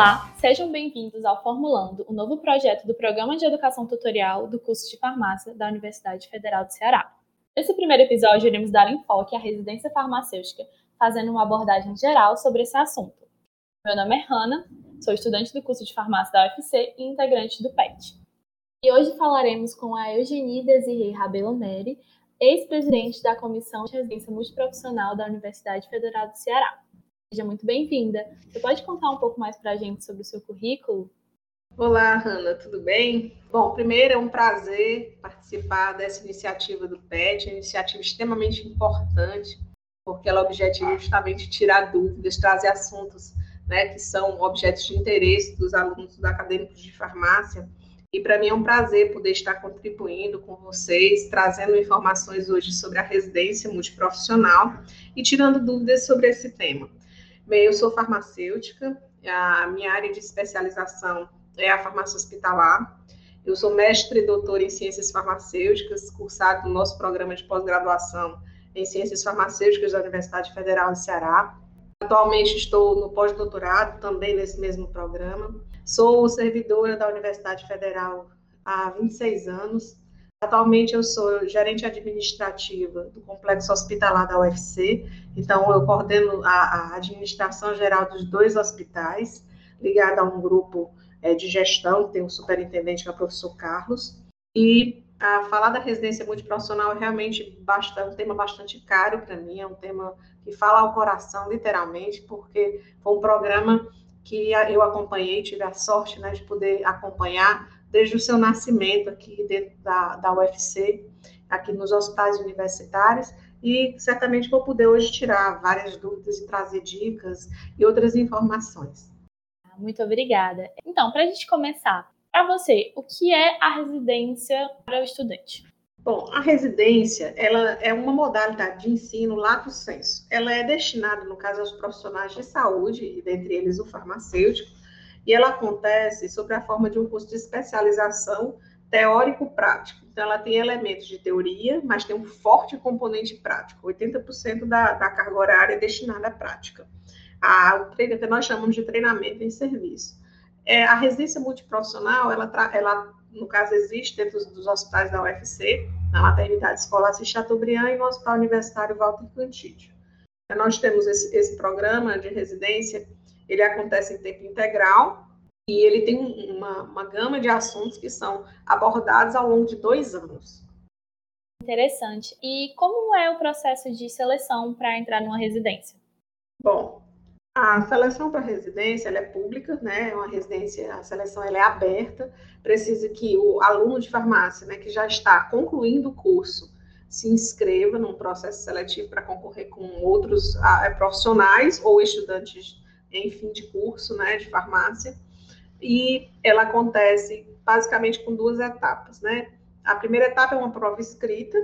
Olá, sejam bem-vindos ao Formulando, o novo projeto do Programa de Educação Tutorial do curso de Farmácia da Universidade Federal do Ceará. Nesse primeiro episódio, iremos dar enfoque à residência farmacêutica, fazendo uma abordagem geral sobre esse assunto. Meu nome é Hanna, sou estudante do curso de farmácia da UFC e integrante do PET. E hoje falaremos com a Eugenie Desirê Rabelo Neri, ex-presidente da Comissão de Residência Multiprofissional da Universidade Federal do Ceará. Seja muito bem-vinda. Você pode contar um pouco mais para a gente sobre o seu currículo? Olá, Hanna, tudo bem? Bom, primeiro é um prazer participar dessa iniciativa do PET, uma iniciativa extremamente importante, porque ela objetiva justamente tirar dúvidas, trazer assuntos né, que são objetos de interesse dos alunos dos acadêmicos de farmácia. E para mim é um prazer poder estar contribuindo com vocês, trazendo informações hoje sobre a residência multiprofissional e tirando dúvidas sobre esse tema. Bem, eu sou farmacêutica, a minha área de especialização é a farmácia hospitalar. Eu sou mestre e doutora em ciências farmacêuticas, cursado no nosso programa de pós-graduação em ciências farmacêuticas da Universidade Federal de Ceará. Atualmente estou no pós-doutorado, também nesse mesmo programa. Sou servidora da Universidade Federal há 26 anos Atualmente eu sou gerente administrativa do complexo hospitalar da UFC, então eu coordeno a, a administração geral dos dois hospitais, ligada a um grupo é, de gestão, tem um superintendente que é o professor Carlos, e a falar da residência multiprofissional é realmente bastante, um tema bastante caro para mim, é um tema que fala ao coração, literalmente, porque foi um programa que eu acompanhei, tive a sorte né, de poder acompanhar desde o seu nascimento aqui dentro da, da UFC, aqui nos hospitais universitários, e certamente vou poder hoje tirar várias dúvidas e trazer dicas e outras informações. Muito obrigada. Então, para a gente começar, para você, o que é a residência para o estudante? Bom, a residência, ela é uma modalidade de ensino lato sensu. Ela é destinada, no caso, aos profissionais de saúde, e dentre eles o farmacêutico, e ela acontece sob a forma de um curso de especialização teórico-prático. Então, ela tem elementos de teoria, mas tem um forte componente prático. 80% da, da carga horária é destinada à prática. A, o que nós chamamos de treinamento em serviço. É, a residência multiprofissional, ela, ela, no caso, existe dentro dos, dos hospitais da UFC, na maternidade escolar Chateaubriand e no Hospital Universitário Walter Cantídio. Então, nós temos esse, esse programa de residência ele acontece em tempo integral e ele tem uma, uma gama de assuntos que são abordados ao longo de dois anos. Interessante. E como é o processo de seleção para entrar numa residência? Bom, a seleção para residência ela é pública, né? É uma residência, a seleção ela é aberta. Precisa que o aluno de farmácia, né, que já está concluindo o curso, se inscreva num processo seletivo para concorrer com outros ah, profissionais ou estudantes em fim de curso, né, de farmácia, e ela acontece basicamente com duas etapas, né? A primeira etapa é uma prova escrita,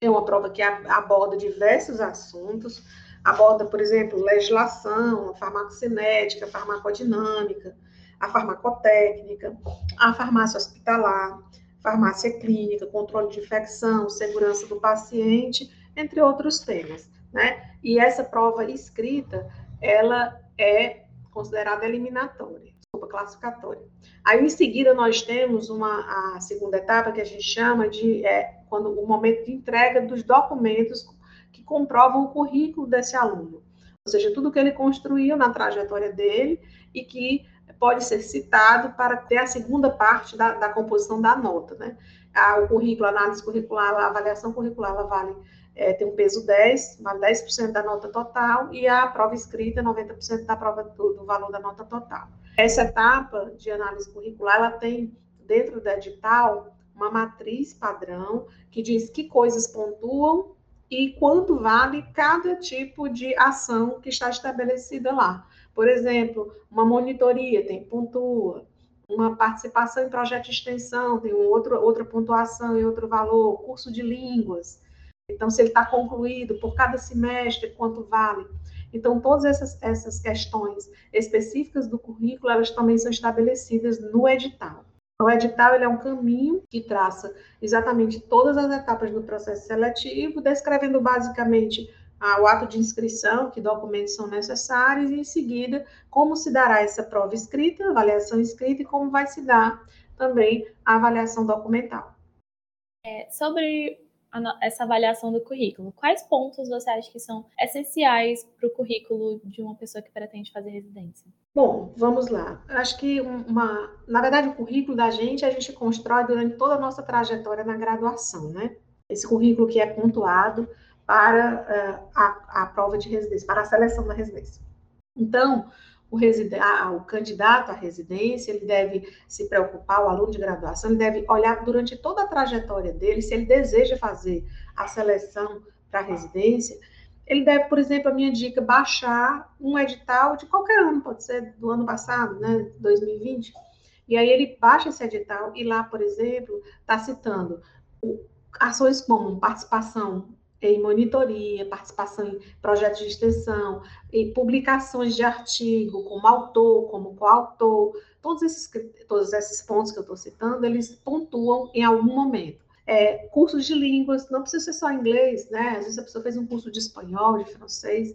é uma prova que aborda diversos assuntos, aborda, por exemplo, legislação, a farmacocinética, a farmacodinâmica, a farmacotécnica, a farmácia hospitalar, farmácia clínica, controle de infecção, segurança do paciente, entre outros temas, né? E essa prova escrita, ela é considerada eliminatória, desculpa, classificatória. Aí, em seguida, nós temos uma, a segunda etapa, que a gente chama de é, quando o momento de entrega dos documentos que comprovam o currículo desse aluno. Ou seja, tudo que ele construiu na trajetória dele e que pode ser citado para ter a segunda parte da, da composição da nota, né? A, o currículo, a análise curricular, a avaliação curricular, ela vale é, tem um peso 10, vale 10% da nota total, e a prova escrita, 90% da prova do, do, valor da nota total. Essa etapa de análise curricular, ela tem, dentro da edital, uma matriz padrão que diz que coisas pontuam e quanto vale cada tipo de ação que está estabelecida lá. Por exemplo, uma monitoria tem pontua, uma participação em projeto de extensão tem um outro, outra pontuação e outro valor, curso de línguas, então, se ele está concluído por cada semestre, quanto vale? Então, todas essas, essas questões específicas do currículo, elas também são estabelecidas no edital. O edital ele é um caminho que traça exatamente todas as etapas do processo seletivo, descrevendo basicamente o ato de inscrição, que documentos são necessários, e em seguida, como se dará essa prova escrita, avaliação escrita, e como vai se dar também a avaliação documental. É, sobre essa avaliação do currículo, quais pontos você acha que são essenciais para o currículo de uma pessoa que pretende fazer residência? Bom, vamos lá. Acho que uma, na verdade, o currículo da gente a gente constrói durante toda a nossa trajetória na graduação, né? Esse currículo que é pontuado para uh, a, a prova de residência, para a seleção da residência. Então, o, o, candidato à residência, ele deve se preocupar, o aluno de graduação, ele deve olhar durante toda a trajetória dele, se ele deseja fazer a seleção para a residência, ele deve, por exemplo, a minha dica, baixar um edital de qualquer ano, pode ser do ano passado, né, 2020, e aí ele baixa esse edital e lá, por exemplo, está citando ações como participação em monitoria, participação em projetos de extensão, em publicações de artigo, como autor, como coautor, todos esses, todos esses pontos que eu estou citando, eles pontuam em algum momento é, cursos de línguas, não precisa ser só inglês, né? Às vezes a pessoa fez um curso de espanhol, de francês.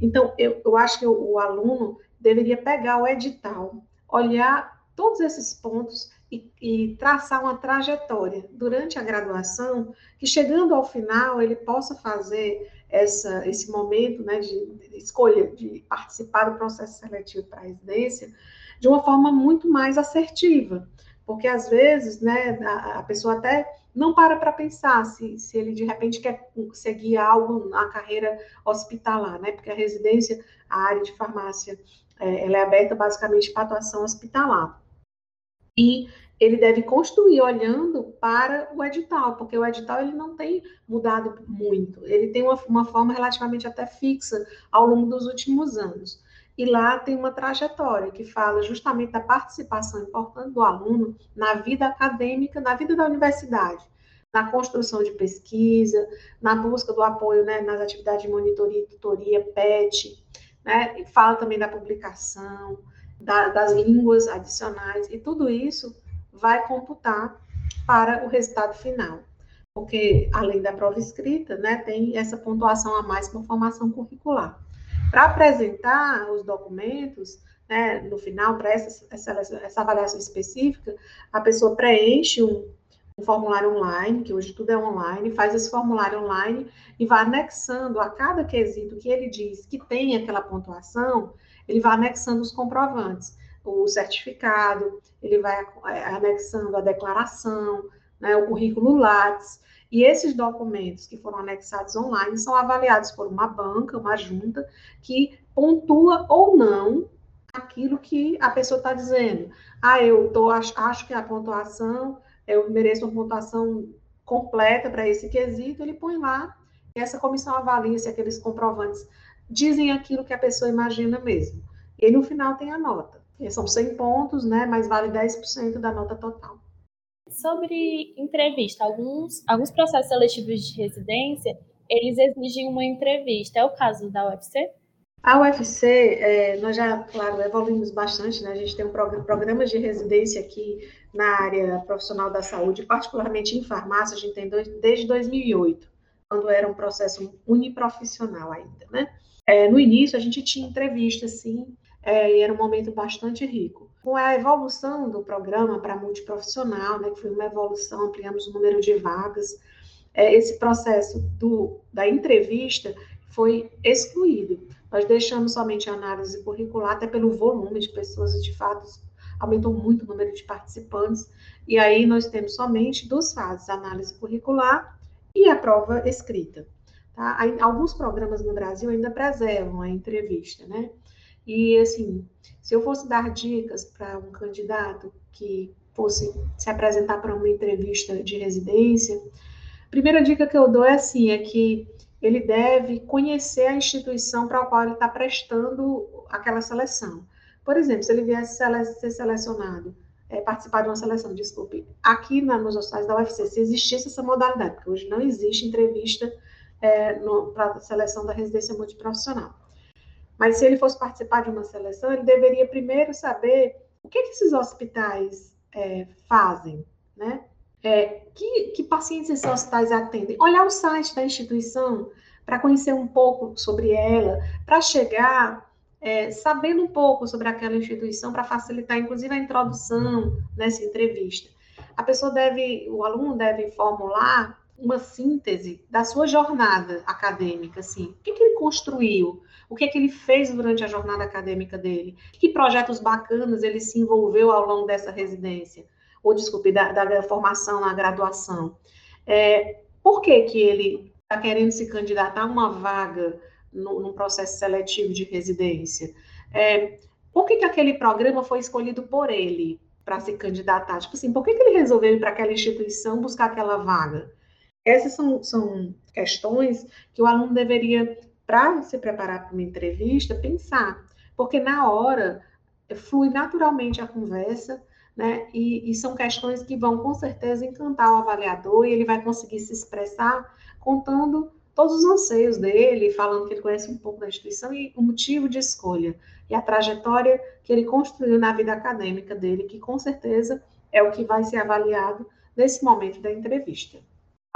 Então, eu, eu acho que o, o aluno deveria pegar o edital, olhar todos esses pontos e, e, traçar uma trajetória durante a graduação, que chegando ao final ele possa fazer essa, esse momento né, de, de escolha, de participar do processo seletivo para a residência, de uma forma muito mais assertiva. Porque às vezes né, a, a pessoa até não para para pensar se, se ele de repente quer seguir algo na carreira hospitalar, né? Porque a residência, a área de farmácia, é, ela é aberta basicamente para atuação hospitalar. E ele deve construir olhando para o edital, porque o edital ele não tem mudado muito, ele tem uma, uma forma relativamente até fixa ao longo dos últimos anos. E lá tem uma trajetória que fala justamente da participação importante do aluno na vida acadêmica, na vida da universidade, na construção de pesquisa, na busca do apoio né, nas atividades de monitoria e tutoria, PET, né, fala também da publicação, da, das línguas adicionais, e tudo isso vai computar para o resultado final. Porque, além da prova escrita, né, tem essa pontuação a mais por formação curricular. Para apresentar os documentos, né, no final, para essa, essa, essa, avaliação específica, a pessoa preenche um, um, formulário online, que hoje tudo é online, faz esse formulário online e vai anexando a cada quesito que ele diz que tem aquela pontuação, ele vai anexando os comprovantes, o certificado, ele vai anexando a declaração, né, o currículo Lattes, e esses documentos que foram anexados online são avaliados por uma banca, uma junta, que pontua ou não aquilo que a pessoa está dizendo. Ah, eu tô, acho, acho que a pontuação, eu mereço uma pontuação completa para esse quesito, ele põe lá, e essa comissão avalia se aqueles comprovantes dizem aquilo que a pessoa imagina mesmo. E no final tem a nota. E são 100 pontos, né, mas vale 10% da nota total. Sobre entrevista, alguns, alguns processos seletivos de residência, eles exigem uma entrevista. É o caso da UFC? A UFC, é, nós já, claro, evoluímos bastante, né? A gente tem um programa, programas de residência aqui na área profissional da saúde, particularmente em farmácia, a gente tem dois, desde 2008, quando era um processo uniprofissional ainda, né? É, no início, a gente tinha entrevista, sim, é, e era um momento bastante rico com a evolução do programa para multiprofissional, né, que foi uma evolução, ampliamos o número de vagas, é, esse processo do, da entrevista foi excluído. Nós deixamos somente a análise curricular, até pelo volume de pessoas, de fato aumentou muito o número de participantes, e aí nós temos somente duas fases, análise curricular e a prova escrita. Tá? Alguns programas no Brasil ainda preservam a entrevista, né? E, assim, se eu fosse dar dicas para um candidato que fosse se apresentar para uma entrevista de residência, a primeira dica que eu dou é assim, é que ele deve conhecer a instituição para a qual ele está prestando aquela seleção. Por exemplo, se ele viesse ser selecionado, é, participar de uma seleção, desculpe, aqui na, nos hospitais da UFC, se existisse essa modalidade, porque hoje não existe entrevista é, para a seleção da residência multiprofissional. Mas se ele fosse participar de uma seleção, ele deveria primeiro saber o que, que esses hospitais é, fazem, né? É, que, que pacientes esses hospitais atendem? Olhar o site da instituição para conhecer um pouco sobre ela, para chegar é, sabendo um pouco sobre aquela instituição, para facilitar, inclusive, a introdução nessa entrevista. A pessoa deve, o aluno deve formular uma síntese da sua jornada acadêmica, assim, o que, que ele construiu, o que, que ele fez durante a jornada acadêmica dele, que projetos bacanas ele se envolveu ao longo dessa residência, ou desculpe, da, da formação na graduação. É, por que, que ele está querendo se candidatar a uma vaga no, num processo seletivo de residência? É, por que, que aquele programa foi escolhido por ele para se candidatar? Tipo assim, por que, que ele resolveu ir para aquela instituição buscar aquela vaga? Essas são, são questões que o aluno deveria, para se preparar para uma entrevista, pensar. Porque na hora flui naturalmente a conversa, né? E, e, são questões que vão com certeza encantar o avaliador e ele vai conseguir se expressar contando todos os anseios dele, falando que ele conhece um pouco da instituição e o motivo de escolha e a trajetória que ele construiu na vida acadêmica dele, que com certeza é o que vai ser avaliado nesse momento da entrevista.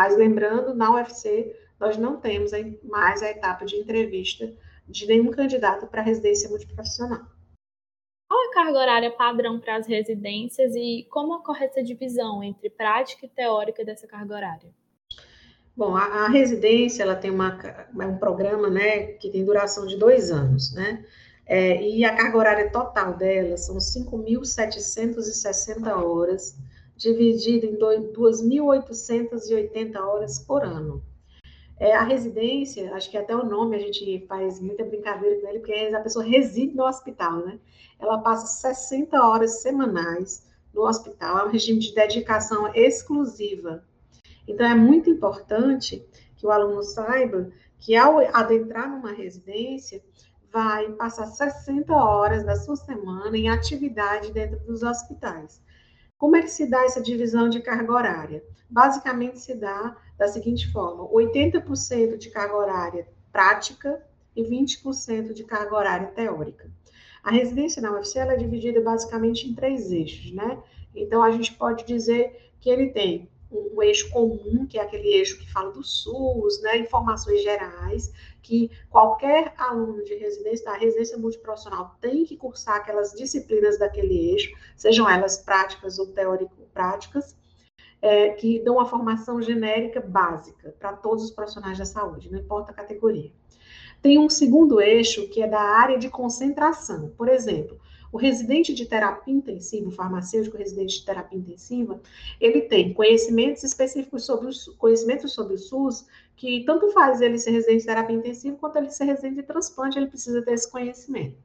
Mas lembrando, na UFC, nós não temos mais a etapa de entrevista de nenhum candidato para residência multiprofissional carga horária padrão para as residências e como ocorre essa divisão entre prática e teórica dessa carga horária? Bom, a, a residência ela tem uma, um programa né, que tem duração de dois anos, né? É, e a carga horária total dela são 5.760 horas, dividida em 2.880 horas por ano. É, a residência, acho que até o nome a gente faz muita brincadeira com ele, porque a pessoa reside no hospital, né? Ela passa 60 horas semanais no hospital, é um regime de dedicação exclusiva. Então, é muito importante que o aluno saiba que, ao adentrar numa residência, vai passar 60 horas da sua semana em atividade dentro dos hospitais. Como é que se dá essa divisão de carga horária? Basicamente se dá da seguinte forma: 80% de carga horária prática e 20% de carga horária teórica. A residência na UFC é dividida basicamente em três eixos, né? Então a gente pode dizer que ele tem um eixo comum, que é aquele eixo que fala do SUS, né, informações gerais, que qualquer aluno de residência, da residência multiprofissional, tem que cursar aquelas disciplinas daquele eixo, sejam elas práticas ou teórico-práticas, é, que dão uma formação genérica básica para todos os profissionais da saúde, não importa a categoria. Tem um segundo eixo que é da área de concentração. Por exemplo, o residente de terapia intensiva, o farmacêutico residente de terapia intensiva, ele tem conhecimentos específicos sobre o conhecimentos sobre o SUS, que tanto faz ele ser residente de terapia intensiva quanto ele ser residente de transplante, ele precisa ter esse conhecimento.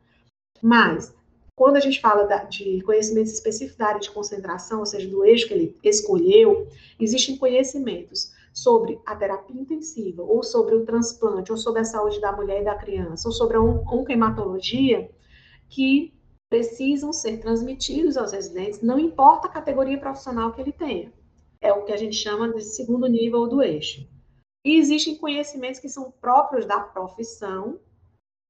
Mas quando a gente fala da, de conhecimentos específicos da área de concentração, ou seja, do eixo que ele escolheu, existem conhecimentos sobre a terapia intensiva, ou sobre o transplante, ou sobre a saúde da mulher e da criança, ou sobre a oncohematologia, que precisam ser transmitidos aos residentes, não importa a categoria profissional que ele tenha. É o que a gente chama de segundo nível do eixo. E existem conhecimentos que são próprios da profissão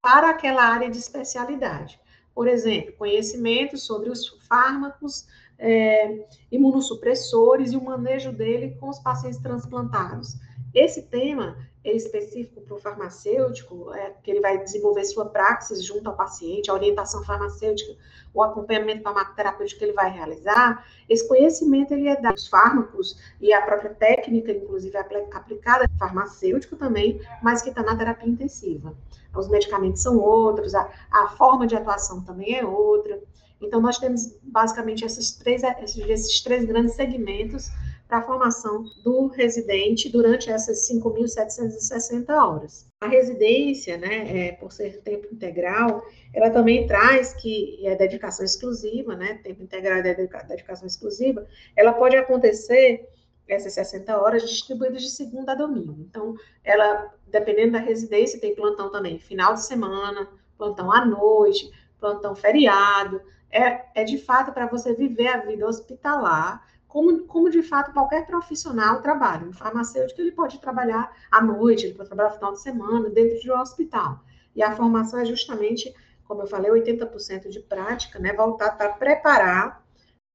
para aquela área de especialidade. Por exemplo, conhecimento sobre os fármacos é, imunossupressores e o manejo dele com os pacientes transplantados. Esse tema é específico para o farmacêutico, é, que ele vai desenvolver sua praxis junto ao paciente, a orientação farmacêutica, o acompanhamento farmacoterapêutico que ele vai realizar, esse conhecimento ele é dos fármacos e a própria técnica, inclusive aplicada farmacêutico também, mas que está na terapia intensiva. Os medicamentos são outros, a, a forma de atuação também é outra. Então, nós temos basicamente esses três, esses, três grandes segmentos para a formação do residente durante essas 5.760 horas. A residência, né, é, por ser tempo integral, ela também traz que é dedicação exclusiva, né, tempo integral é dedicação exclusiva, ela pode acontecer essas 60 horas distribuídas de segunda a domingo. Então, ela, dependendo da residência, tem plantão também final de semana, plantão à noite, plantão feriado. É, é de fato para você viver a vida hospitalar como, como de fato qualquer profissional trabalha. Um farmacêutico ele pode trabalhar à noite, ele pode trabalhar no final de semana, dentro de um hospital. E a formação é justamente, como eu falei, 80% de prática, né, voltada para preparar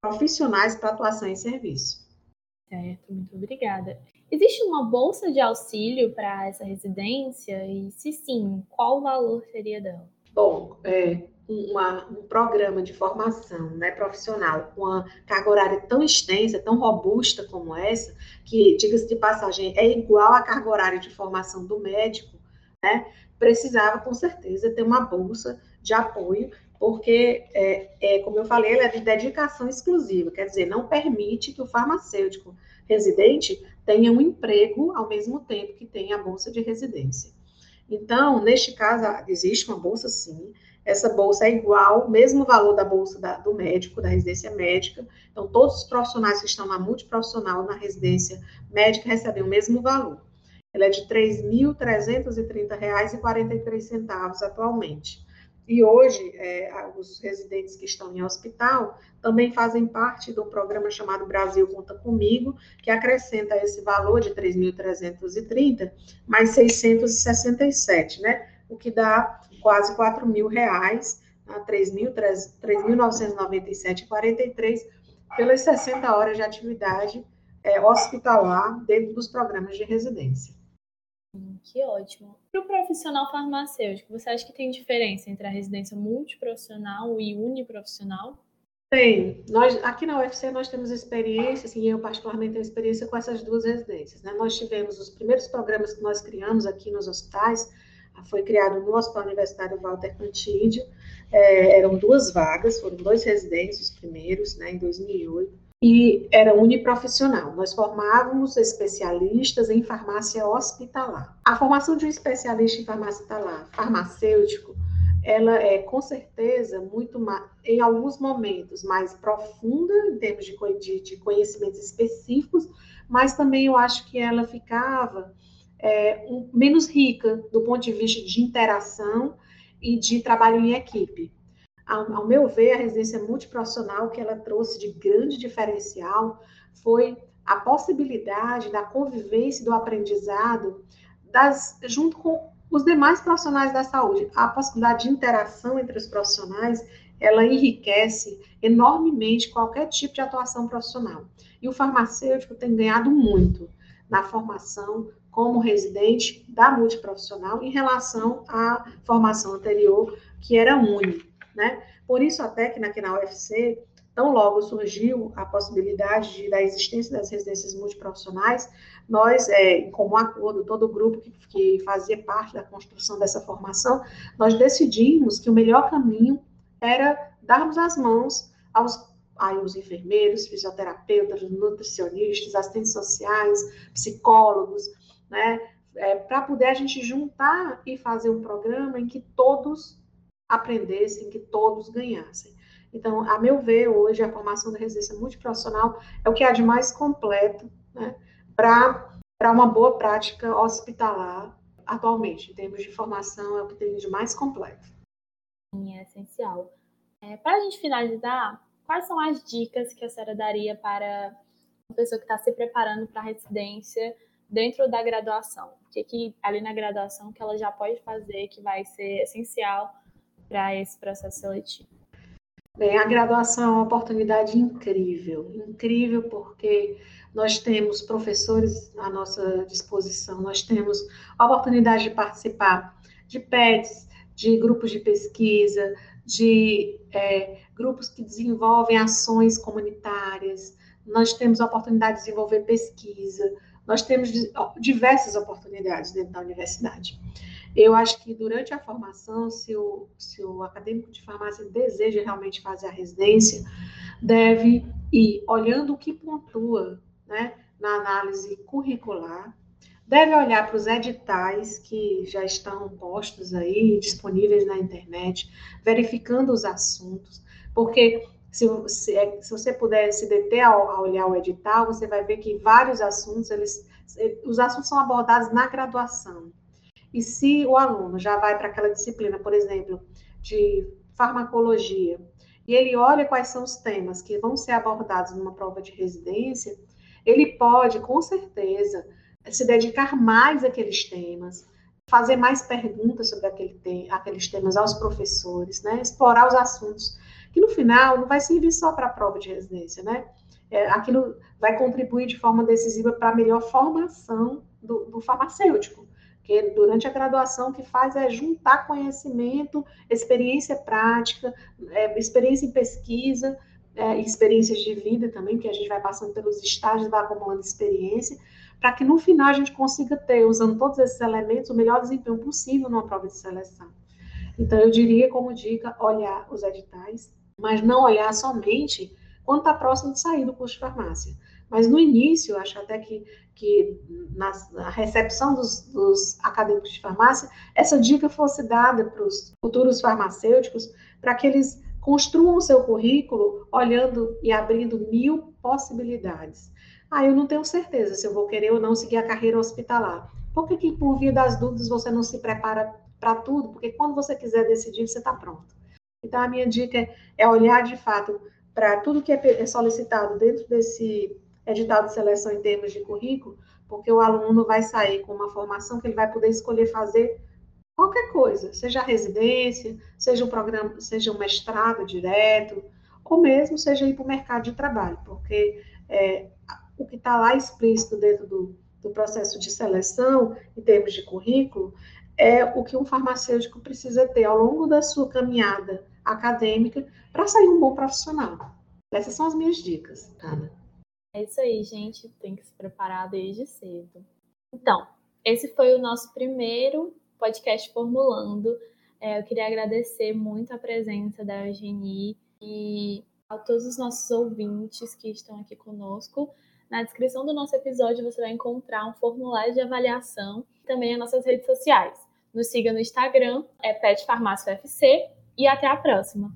profissionais para atuação em serviço. Certo, muito obrigada. Existe uma bolsa de auxílio para essa residência? E se sim, qual o valor seria dela? Bom, é, uma, um programa de formação né, profissional com uma carga horária tão extensa, tão robusta como essa, que, diga-se de passagem, é igual à carga horária de formação do médico, né, precisava, com certeza, ter uma bolsa de apoio, porque, é, é, como eu falei, ela é de dedicação exclusiva, quer dizer, não permite que o farmacêutico residente tenha um emprego ao mesmo tempo que tenha a bolsa de residência. Então, neste caso, existe uma bolsa sim, essa bolsa é igual, mesmo valor da bolsa da, do médico, da residência médica. Então, todos os profissionais que estão na multiprofissional, na residência médica, recebem o mesmo valor. Ela é de R$ 3.330,43 atualmente. E hoje, é, os residentes que estão em hospital também fazem parte do programa chamado Brasil Conta Comigo, que acrescenta esse valor de 3.330 mais 667, né? O que dá quase 4 mil reais, a 3.997,43 pelas 60 horas de atividade é, hospitalar dentro dos programas de residência. Hum, que ótimo. Para o profissional farmacêutico, você acha que tem diferença entre a residência multiprofissional e uniprofissional? Tem. Nós, aqui na UFC nós temos experiência, assim, eu particularmente tenho experiência com essas duas residências. Né? Nós tivemos os primeiros programas que nós criamos aqui nos hospitais, foi criado no Hospital Universitário Walter Cantídio, é, eram duas vagas, foram dois residentes, os primeiros, né, em 2008, e era uniprofissional. Nós formávamos especialistas em farmácia hospitalar. A formação de um especialista em farmácia hospitalar, farmacêutico, ela é com certeza muito mais, em alguns momentos mais profunda em termos de, de, de conhecimentos específicos, mas também eu acho que ela ficava é, um, menos rica do ponto de vista de interação e de trabalho em equipe. Ao, ao meu ver, a residência multiprofissional que ela trouxe de grande diferencial foi a possibilidade da convivência, do aprendizado, das, junto com os demais profissionais da saúde. A possibilidade de interação entre os profissionais, ela enriquece enormemente qualquer tipo de atuação profissional. E o farmacêutico tem ganhado muito na formação como residente da multiprofissional em relação à formação anterior, que era única, né? Por isso, até que aqui na UFC, tão logo surgiu a possibilidade de, da existência das residências multiprofissionais, nós, é, em comum acordo, todo o grupo que, que fazia parte da construção dessa formação, nós decidimos que o melhor caminho era darmos as mãos aos aí os enfermeiros, fisioterapeutas, nutricionistas, assistentes sociais, psicólogos, né? É, para poder a gente juntar e fazer um programa em que todos aprendessem, que todos ganhassem. Então, a meu ver, hoje a formação da residência multiprofissional é o que há de mais completo né, para uma boa prática hospitalar atualmente. Em termos de formação, é o que tem de mais completo. Sim, é essencial. É, para a gente finalizar, quais são as dicas que a senhora daria para uma pessoa que está se preparando para a residência dentro da graduação? O que, que ali na graduação que ela já pode fazer que vai ser essencial para esse processo seletivo? Bem, a graduação é uma oportunidade incrível, incrível porque nós temos professores à nossa disposição, nós temos a oportunidade de participar de PETs, de grupos de pesquisa, de é, grupos que desenvolvem ações comunitárias, nós temos a oportunidade de desenvolver pesquisa, nós temos diversas oportunidades dentro da universidade. Eu acho que durante a formação, se o, se o acadêmico de farmácia deseja realmente fazer a residência, deve ir olhando o que pontua né, na análise curricular, deve olhar para os editais que já estão postos aí, disponíveis na internet, verificando os assuntos, porque se, se, é, se você puder se deter a, a, olhar o edital, você vai ver que vários assuntos, eles, os assuntos são abordados na graduação. E se o aluno já vai para aquela disciplina, por exemplo, de farmacologia, e ele olha quais são os temas que vão ser abordados numa prova de residência, ele pode, com certeza, se dedicar mais àqueles temas, fazer mais perguntas sobre aquele te aqueles temas aos professores, né? explorar os assuntos que no final não vai servir só para a prova de residência, né? é, aquilo vai contribuir de forma decisiva para a melhor formação do, do farmacêutico que durante a graduação que faz é juntar conhecimento, experiência prática, é, experiência em pesquisa, é, experiências de vida também, que a gente vai passando pelos estágios, vai acumulando experiência, para que no final a gente consiga ter, usando todos esses elementos, o melhor desempenho possível numa prova de seleção. Então, eu diria como dica, olhar os editais, mas não olhar somente quando está próximo de sair do curso de farmácia. Mas no início, acho até que, que na, na recepção dos, dos, acadêmicos de farmácia, essa dica fosse dada para os futuros farmacêuticos, para que eles construam o seu currículo olhando e abrindo mil possibilidades. Ah, eu não tenho certeza se eu vou querer ou não seguir a carreira hospitalar. Por que, que por via das dúvidas, você não se prepara para tudo? Porque quando você quiser decidir, você está pronto. Então, a minha dica é, olhar de fato para tudo que é, é solicitado dentro desse edital de seleção em termos de currículo, porque o aluno vai sair com uma formação que ele vai poder escolher fazer qualquer coisa, seja residência, seja um programa, seja um mestrado direto, ou mesmo seja ir para o mercado de trabalho, porque é, o que está lá explícito dentro do, do processo de seleção, em termos de currículo, é o que um farmacêutico precisa ter ao longo da sua caminhada acadêmica para sair um bom profissional. Essas são as minhas dicas, Ana. É isso aí, gente. Tem que se preparar desde cedo. Então, esse foi o nosso primeiro podcast Formulando. É, eu queria agradecer muito a presença da Eugenie e a todos os nossos ouvintes que estão aqui conosco. Na descrição do nosso episódio você vai encontrar um formulário de avaliação e também as nossas redes sociais. Nos siga no Instagram, é Pet Farmácia e até a próxima!